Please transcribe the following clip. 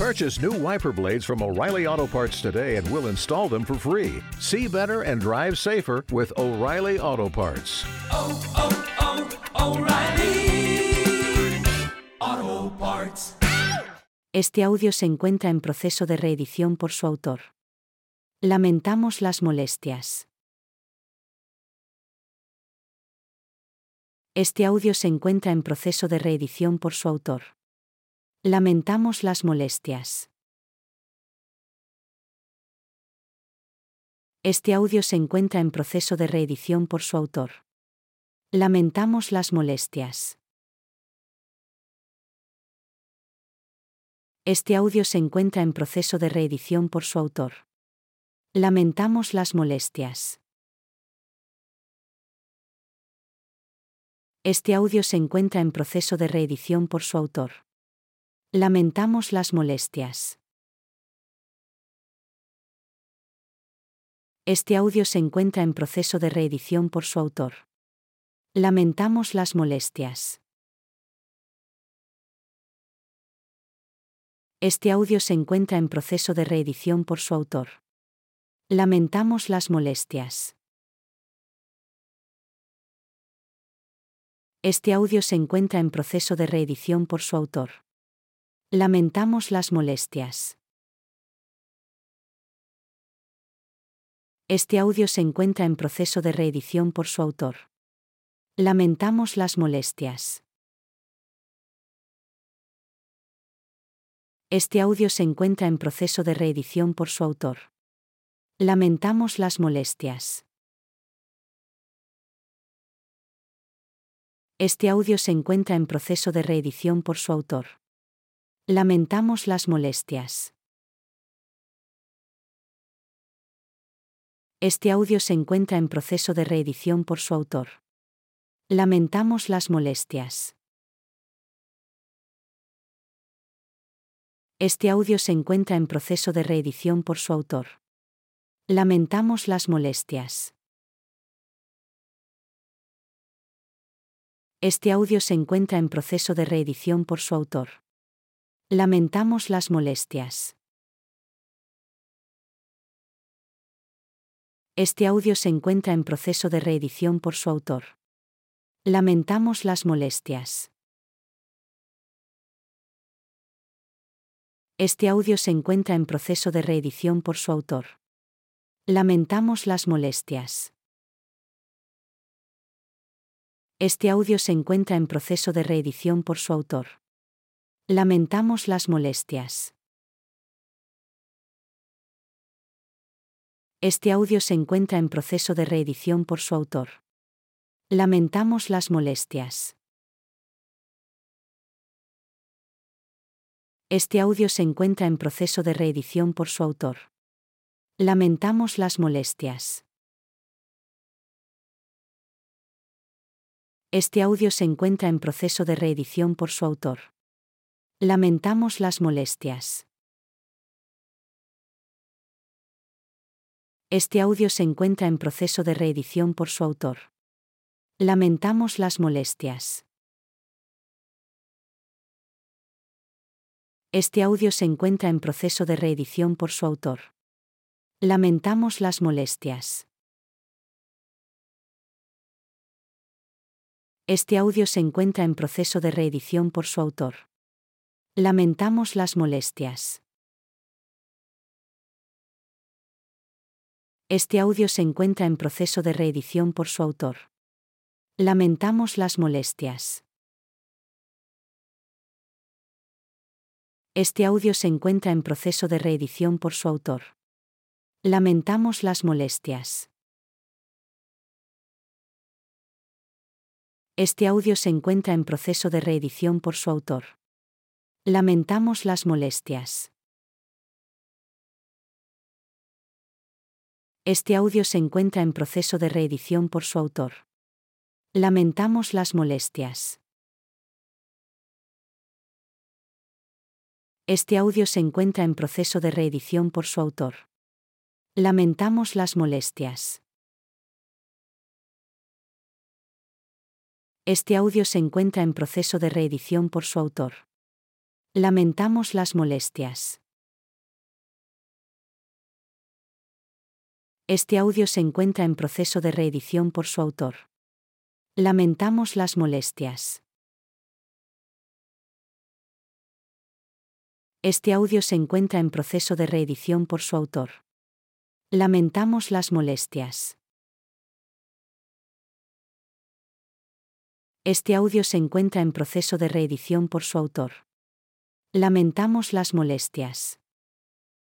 Purchase new wiper blades from O'Reilly Auto Parts today and we'll install them for free. See better and drive safer with O'Reilly Auto Parts. oh, oh, O'Reilly Auto Parts. Este audio se encuentra en proceso de reedición por su autor. Lamentamos las molestias. Este audio se encuentra en proceso de reedición por su autor. Lamentamos las molestias. Este audio se encuentra en proceso de reedición por su autor. Lamentamos las molestias. Este audio se encuentra en proceso de reedición por su autor. Lamentamos las molestias. Este audio se encuentra en proceso de reedición por su autor. Lamentamos las molestias. Este audio se encuentra en proceso de reedición por su autor. Lamentamos las molestias. Este audio se encuentra en proceso de reedición por su autor. Lamentamos las molestias. Este audio se encuentra en proceso de reedición por su autor. Lamentamos las molestias. Este audio se encuentra en proceso de reedición por su autor. Lamentamos las molestias. Este audio se encuentra en proceso de reedición por su autor. Lamentamos las molestias. Este audio se encuentra en proceso de reedición por su autor. Lamentamos las molestias. Este audio se encuentra en proceso de reedición por su autor. Lamentamos las molestias. Este audio se encuentra en proceso de reedición por su autor. Lamentamos las molestias. Este audio se encuentra en proceso de reedición por su autor. Lamentamos las molestias. Este audio se encuentra en proceso de reedición por su autor. Lamentamos las molestias. Este audio se encuentra en proceso de reedición por su autor. Lamentamos las molestias. Este audio se encuentra en proceso de reedición por su autor. Lamentamos las molestias. Este audio se encuentra en proceso de reedición por su autor. Lamentamos las molestias. Este audio se encuentra en proceso de reedición por su autor. Lamentamos las molestias. Este audio se encuentra en proceso de reedición por su autor. Lamentamos las molestias. Este audio se encuentra en proceso de reedición por su autor. Lamentamos las molestias. Este audio se encuentra en proceso de reedición por su autor. Lamentamos las molestias. Este audio se encuentra en proceso de reedición por su autor. Lamentamos las molestias. Este audio se encuentra en proceso de reedición por su autor. Lamentamos las molestias. Este audio se encuentra en proceso de reedición por su autor. Lamentamos las molestias. Este audio se encuentra en proceso de reedición por su autor. Lamentamos las molestias. Este audio se encuentra en proceso de reedición por su autor. Lamentamos las molestias. Este audio se encuentra en proceso de reedición por su autor. Lamentamos las molestias. Este audio se encuentra en proceso de reedición por su autor. Lamentamos las molestias. Este audio se encuentra en proceso de reedición por su autor. Lamentamos las molestias. Este audio se encuentra en proceso de reedición por su autor. Lamentamos las molestias. Este audio se encuentra en proceso de reedición por su autor. Lamentamos las molestias.